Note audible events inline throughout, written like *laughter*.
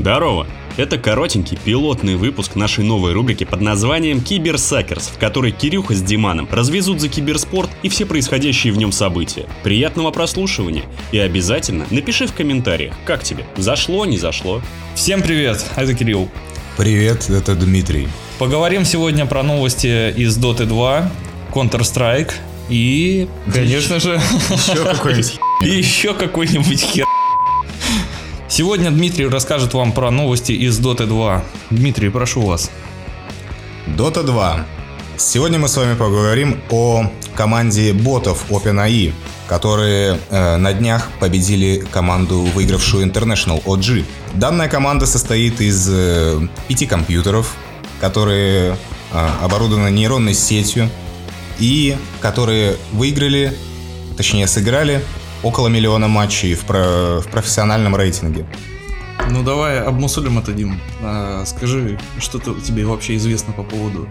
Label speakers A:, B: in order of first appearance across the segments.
A: Здорово! Это коротенький пилотный выпуск нашей новой рубрики под названием «Киберсакерс», в которой Кирюха с Диманом развезут за киберспорт и все происходящие в нем события. Приятного прослушивания и обязательно напиши в комментариях, как тебе, зашло, не зашло.
B: Всем привет, это Кирилл.
C: Привет, это Дмитрий.
B: Поговорим сегодня про новости из Dota 2, Counter-Strike и, конечно же,
C: Еще какой-нибудь *laughs*
B: и еще какой-нибудь хер. Сегодня Дмитрий расскажет вам про новости из Dota 2. Дмитрий, прошу вас.
C: Dota 2. Сегодня мы с вами поговорим о команде ботов OpenAI, которые э, на днях победили команду, выигравшую International OG. Данная команда состоит из э, пяти компьютеров, которые э, оборудованы нейронной сетью и которые выиграли, точнее сыграли около миллиона матчей в, про- в профессиональном рейтинге.
B: Ну давай обмусолим это, Дим. А, скажи, что тебе вообще известно по поводу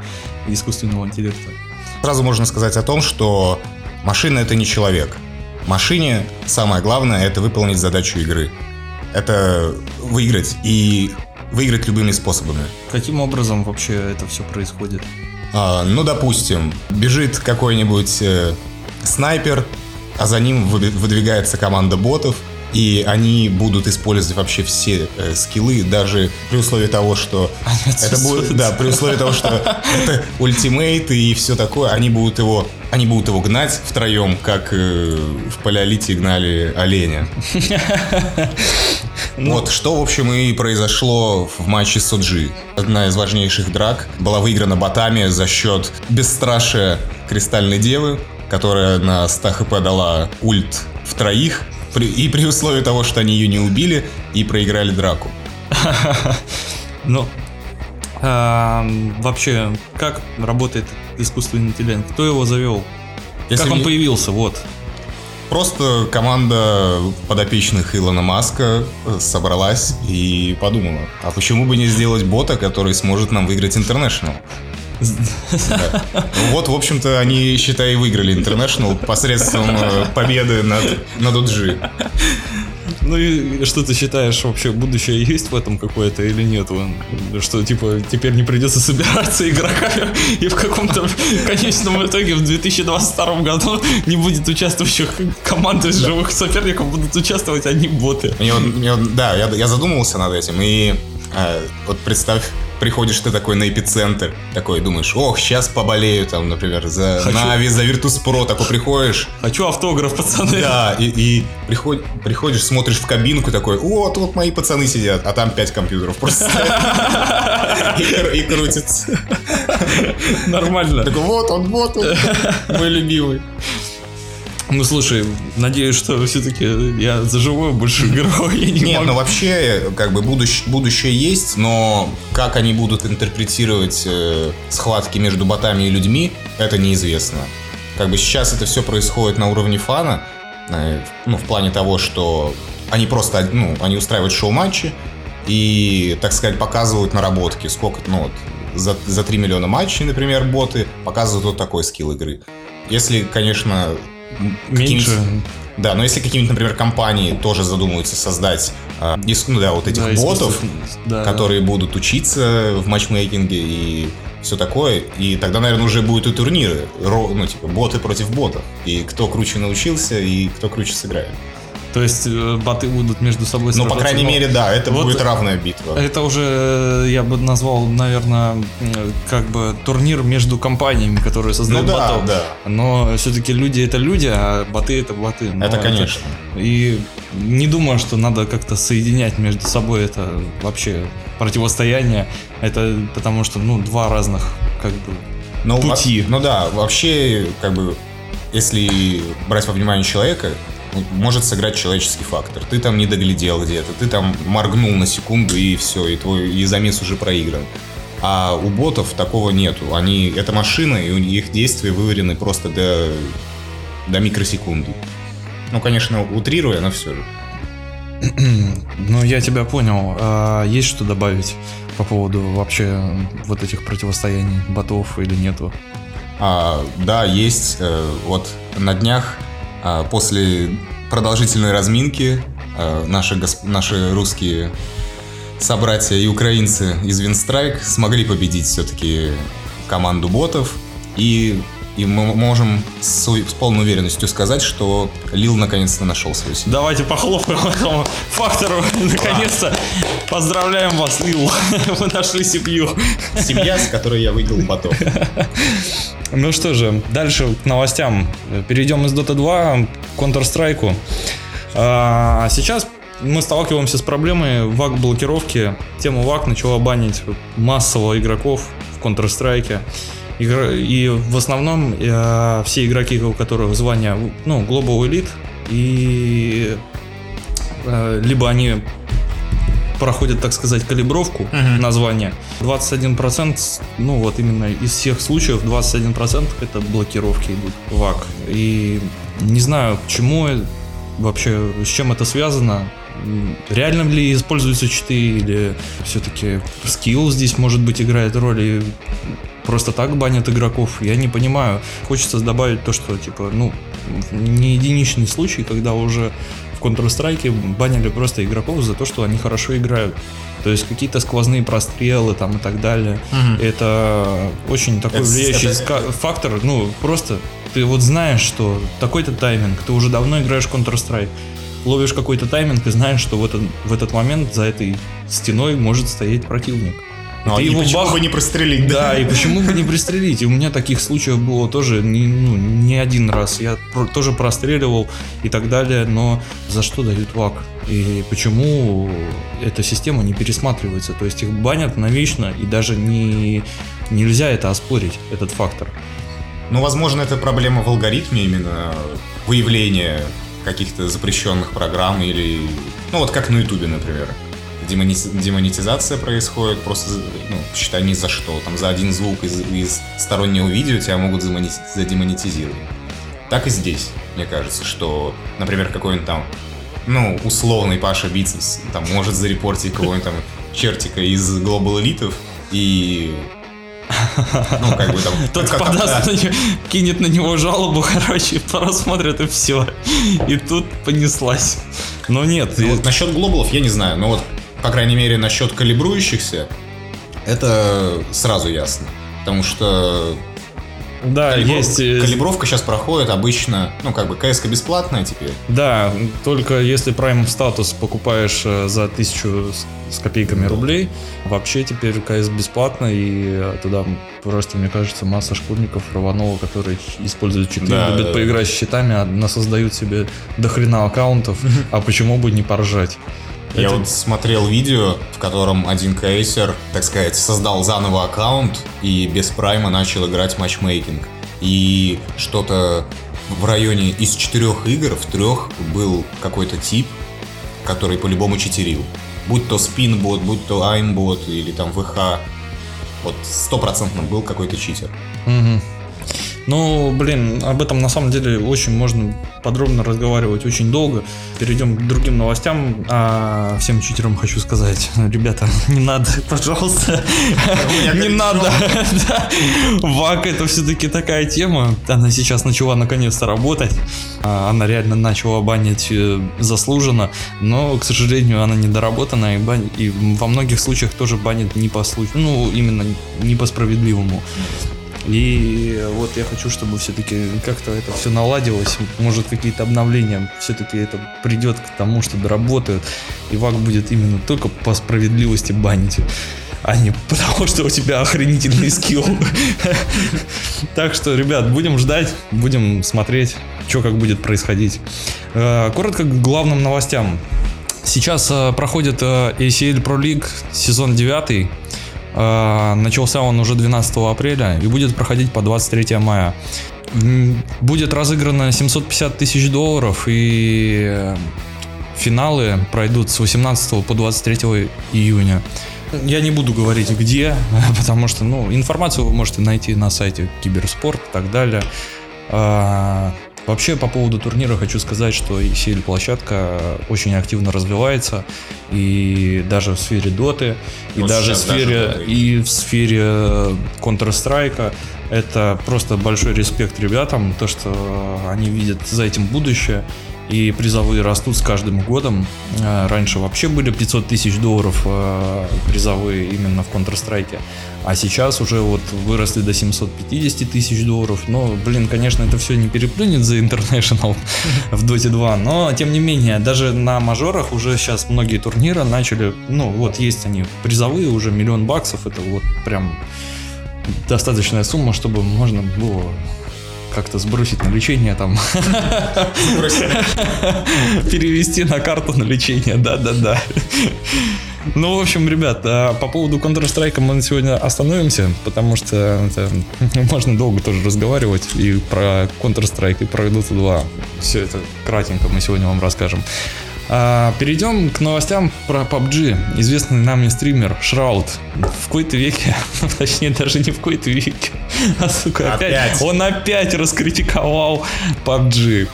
B: искусственного интеллекта?
C: Сразу можно сказать о том, что машина это не человек. Машине самое главное это выполнить задачу игры. Это выиграть и выиграть любыми способами.
B: Каким образом вообще это все происходит?
C: А, ну, допустим, бежит какой-нибудь э, снайпер, а за ним вы- выдвигается команда ботов, и они будут использовать вообще все э, скиллы, даже при условии того, что это будет, да, при условии того, что это ультимейт и все такое, они будут его, они будут его гнать втроем, как э, в палеолите гнали оленя. *laughs* Вот, что, в общем, и произошло в матче с OG. Одна из важнейших драк была выиграна ботами за счет бесстрашия Кристальной Девы, которая на 100 хп дала ульт в троих, при- и при условии того, что они ее не убили и проиграли драку. *laughs*
B: Ну, вообще, как работает искусственный интеллект? Кто его завел? Как он появился? Вот.
C: Просто команда подопечных Илона Маска э, собралась и подумала, а почему бы не сделать бота, который сможет нам выиграть International? Ну Вот, в общем-то, они, считай, выиграли International посредством э, победы над, над OG.
B: Ну и что ты считаешь, вообще будущее есть в этом какое-то или нет? Что, типа, теперь не придется собираться игроками, и в каком-то конечном итоге в 2022 году не будет участвующих команд из живых соперников, будут участвовать одни боты.
C: Мне мне да, я, я задумывался над этим, и э, вот представь, приходишь ты такой на эпицентр, такой думаешь, ох, сейчас поболею там, например, за
B: Хочу.
C: Нави, за Virtus.pro, такой приходишь,
B: Хочу автограф, пацаны.
C: Да, и, и приход- приходишь, смотришь в кабинку такой, о, тут мои пацаны сидят, а там пять компьютеров просто и крутится.
B: Нормально.
C: Такой, вот он, вот он, мой любимый.
B: Ну слушай, надеюсь, что все-таки я за живое больше *laughs* я не
C: Нет,
B: могу.
C: ну вообще, как бы будущ- будущее есть, но как они будут интерпретировать э, схватки между ботами и людьми, это неизвестно. Как бы сейчас это все происходит на уровне фана, э, ну, в плане того, что они просто, ну, они устраивают шоу-матчи и, так сказать, показывают наработки, сколько, ну, вот, за, за 3 миллиона матчей, например, боты показывают вот такой скилл игры. Если, конечно,
B: Меньше.
C: да, но если какие-нибудь, например, компании тоже задумаются создать, ис- ну да, вот этих
B: Да,
C: ботов,
B: да.
C: которые будут учиться в матчмейкинге и все такое, и тогда, наверное, уже будут и турниры, ну, типа, боты против ботов, и кто круче научился, и кто круче сыграет.
B: То есть э, боты будут между собой
C: Ну, по крайней мере, да, это
B: вот-
C: будет равная битва.
B: Это уже, э, я бы назвал, наверное, как бы турнир между компаниями, которые создают
C: Ну да,
B: ботов.
C: да.
B: Но все-таки люди это люди, а боты это боты. Но
C: Это, конечно.
B: И не думаю, что надо как-то соединять между собой это вообще противостояние. Это потому что, ну, два разных как бы
C: Ну,
B: пути.
C: во- ну да, вообще, как бы, если брать во внимание человека, может сыграть человеческий фактор. Ты там не доглядел где-то, ты там моргнул на секунду и все, и твой и замес уже проигран. А у ботов такого нету. Они это машины, и у них действия выверены просто до, до микросекунды. Ну, конечно, утрируя, но все же.
B: Ну, я тебя понял. А есть что добавить по поводу вообще вот этих противостояний ботов или нету?
C: А, да, есть. э, вот на днях после продолжительной разминки а, наши, наши русские собратья и украинцы из Винстрайк смогли победить все-таки команду ботов. И, и мы можем с, с полной уверенностью сказать, что Лил наконец-то нашел свою семью.
B: Давайте похлопаем этому фактору. Наконец-то поздравляем вас, Лил. *laughs* Вы нашли семью.
C: Семья, с которой я выиграл ботов.
B: Ну что же, дальше к новостям. Перейдем из Dota 2 к Counter-Strike. А сейчас мы сталкиваемся с проблемой вак-блокировки. Тема вак начала банить массово игроков в Counter-Strike. И в основном э, все игроки, у которых звание ну, Global Elite, и э, либо они проходят, так сказать, калибровку uh-huh. названия. 21%, ну вот именно из всех случаев 21% это блокировки идут ВАК. И не знаю, почему вообще, с чем это связано. Реально ли используются читы или все-таки скилл здесь может быть играет роль и просто так банят игроков, я не понимаю. Хочется добавить то, что типа, ну, не единичный случай, когда уже в Counter-Strike банили просто игроков за то, что они хорошо играют. То есть какие-то сквозные прострелы там и так далее. Угу. Это очень такой это, влияющий это... фактор. Ну, просто ты вот знаешь, что такой-то тайминг, ты уже давно играешь в Counter-Strike, ловишь какой-то тайминг и знаешь, что в этот, в этот момент за этой стеной может стоять противник.
C: Ну, и его почему бах... бы не пристрелить,
B: да? Да, и почему бы не пристрелить? И у меня таких случаев было тоже не, ну, не один раз. Я про, тоже простреливал и так далее, но за что дают вак? И почему эта система не пересматривается? То есть их банят навечно, и даже не, нельзя это оспорить, этот фактор.
C: Ну, возможно, это проблема в алгоритме именно выявления каких-то запрещенных программ или... Ну, вот как на Ютубе, например демонетизация происходит просто, ну, считай, ни за что. Там за один звук из, из стороннего видео тебя могут задемонетизировать. Так и здесь, мне кажется, что, например, какой-нибудь там, ну, условный Паша Бицепс там может зарепортить кого-нибудь там чертика из Global Elite и
B: ну, как бы там... *laughs* Тот как, подаст да. на него, кинет на него жалобу, *laughs* короче, просмотрит и все. И тут понеслась. Но нет.
C: Ну, и... вот насчет глобалов я не знаю, но вот по крайней мере, насчет калибрующихся, это сразу ясно. Потому что
B: да, Калибров... есть. Э,
C: калибровка сейчас проходит обычно, ну, как бы КСК бесплатная теперь.
B: Да, только если Prime статус покупаешь э, за тысячу с копейками да. рублей, вообще теперь КС бесплатно, и э, туда просто, мне кажется, масса школьников рванула, которые используют читы, да, любят да, поиграть да. с читами, а создают себе дохрена аккаунтов, а почему бы не поржать?
C: Я Это... вот смотрел видео, в котором один кейсер, так сказать, создал заново аккаунт и без прайма начал играть матчмейкинг. И что-то в районе из четырех игр в трех был какой-то тип, который по-любому читерил. Будь то спинбот, будь то аймбот или там ВХ. Вот стопроцентно был какой-то читер.
B: Угу. Ну, блин, об этом на самом деле очень можно подробно разговаривать очень долго. Перейдем к другим новостям. А всем читерам хочу сказать, *laughs* ребята, *laughs* не надо, *laughs* пожалуйста, не надо. ВАК это все-таки такая тема. Она сейчас начала наконец-то работать. А, она реально начала банить э, заслуженно, но, к сожалению, она недоработана и, бан... и во многих случаях тоже банит не по случаю, ну, именно не по справедливому. И вот я хочу, чтобы все-таки как-то это все наладилось. Может, какие-то обновления все-таки это придет к тому, что доработают. И ВАК будет именно только по справедливости банить а не потому, что у тебя охренительный скилл. *laughs* Так что, ребят, будем ждать, будем смотреть, что как будет происходить. Э, коротко к главным новостям. Сейчас э, проходит э, ACL Pro League сезон 9. Э, начался он уже 12 апреля и будет проходить по 23 мая. Будет разыграно 750 тысяч долларов и э, финалы пройдут с 18 по 23 июня. Я не буду говорить где, *laughs* потому что ну, информацию вы можете найти на сайте Киберспорт и так далее. Э, Вообще, по поводу турнира хочу сказать, что ECL площадка очень активно развивается, и даже в сфере доты, и даже в сфере, даже и в сфере Counter-Strike. Это просто большой респект ребятам, то, что они видят за этим будущее. И призовые растут с каждым годом. Э, раньше вообще были 500 тысяч долларов э, призовые именно в Counter-Strike, а сейчас уже вот выросли до 750 тысяч долларов. Но, блин, конечно, это все не переплюнет за International *laughs* в Dota 2, но тем не менее, даже на мажорах уже сейчас многие турниры начали, ну вот есть они призовые уже миллион баксов, это вот прям достаточная сумма, чтобы можно было как-то сбросить на лечение там. *laughs* Перевести на карту на лечение, да-да-да. Ну, в общем, ребят, а по поводу Counter-Strike мы сегодня остановимся, потому что это, *laughs* можно долго тоже разговаривать и про Counter-Strike, и про Dota 2. Все это кратенько мы сегодня вам расскажем. А, перейдем к новостям про PUBG. Известный нами стример Шрауд в какой-то веке, *laughs* точнее даже не в какой-то веке, *laughs* а сука, опять, опять. он опять раскритиковал PUBG.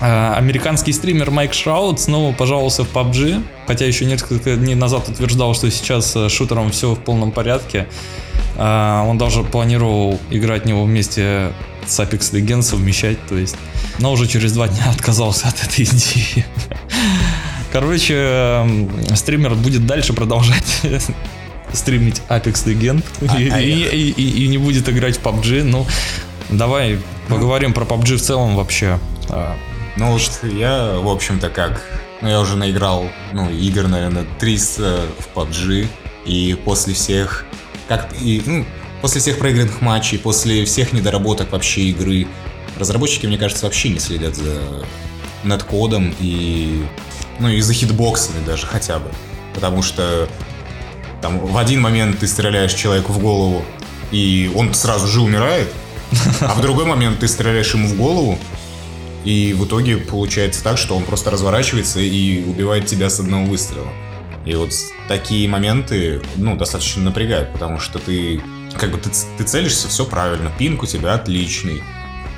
B: А, американский стример Майк Шрауд снова пожаловался в PUBG, хотя еще несколько дней назад утверждал, что сейчас с шутером все в полном порядке. А, он даже планировал играть в него вместе с Apex Legends совмещать, то есть. Но уже через два дня *laughs* отказался от этой идеи. Короче, стример будет дальше продолжать *laughs* стримить Apex Legend а, и, а и, и, и, и не будет играть в PUBG. Ну, давай поговорим про PUBG в целом вообще. А,
C: ну, вот я, в общем-то, как... Ну, я уже наиграл, ну, игр, наверное, 300 в PUBG. И после всех... Как... И, ну, после всех проигранных матчей, после всех недоработок вообще игры, разработчики, мне кажется, вообще не следят за неткодом и ну и за хитбоксами даже хотя бы. Потому что там в один момент ты стреляешь человеку в голову, и он сразу же умирает, а в другой момент ты стреляешь ему в голову, и в итоге получается так, что он просто разворачивается и убивает тебя с одного выстрела. И вот такие моменты, ну, достаточно напрягают, потому что ты, как бы, ты, ты целишься, все правильно, пинг у тебя отличный.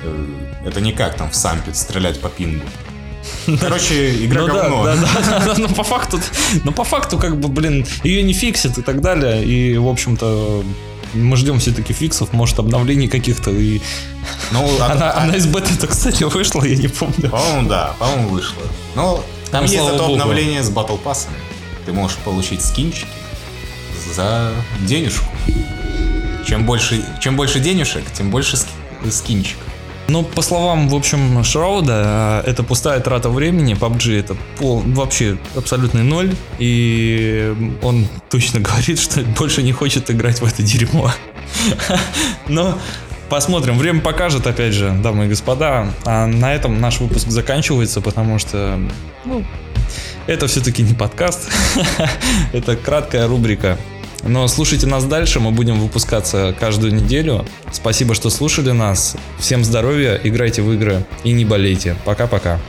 C: Э, это не как там в сампе стрелять по пингу. Короче, игра ну, говно. Да, да,
B: да, но по факту, но по факту, как бы, блин, ее не фиксит и так далее. И, в общем-то, мы ждем все-таки фиксов, может, обновлений каких-то. И... Ну, она, а... она из бета-то, кстати, вышла, я не помню.
C: По-моему, да, по-моему, вышла. Но там есть зато Богу. обновление с батл пассами. Ты можешь получить скинчики за денежку. Чем больше, чем больше денежек, тем больше скинчик.
B: Ну, по словам, в общем, Шрауда, это пустая трата времени. PUBG это пол, вообще абсолютный ноль. И он точно *laughs* говорит, что больше не хочет играть в это дерьмо. *laughs* Но посмотрим. Время покажет, опять же, дамы и господа. А на этом наш выпуск заканчивается, потому что ну, это все-таки не подкаст. *laughs* это краткая рубрика но слушайте нас дальше, мы будем выпускаться каждую неделю. Спасибо, что слушали нас. Всем здоровья, играйте в игры и не болейте. Пока-пока.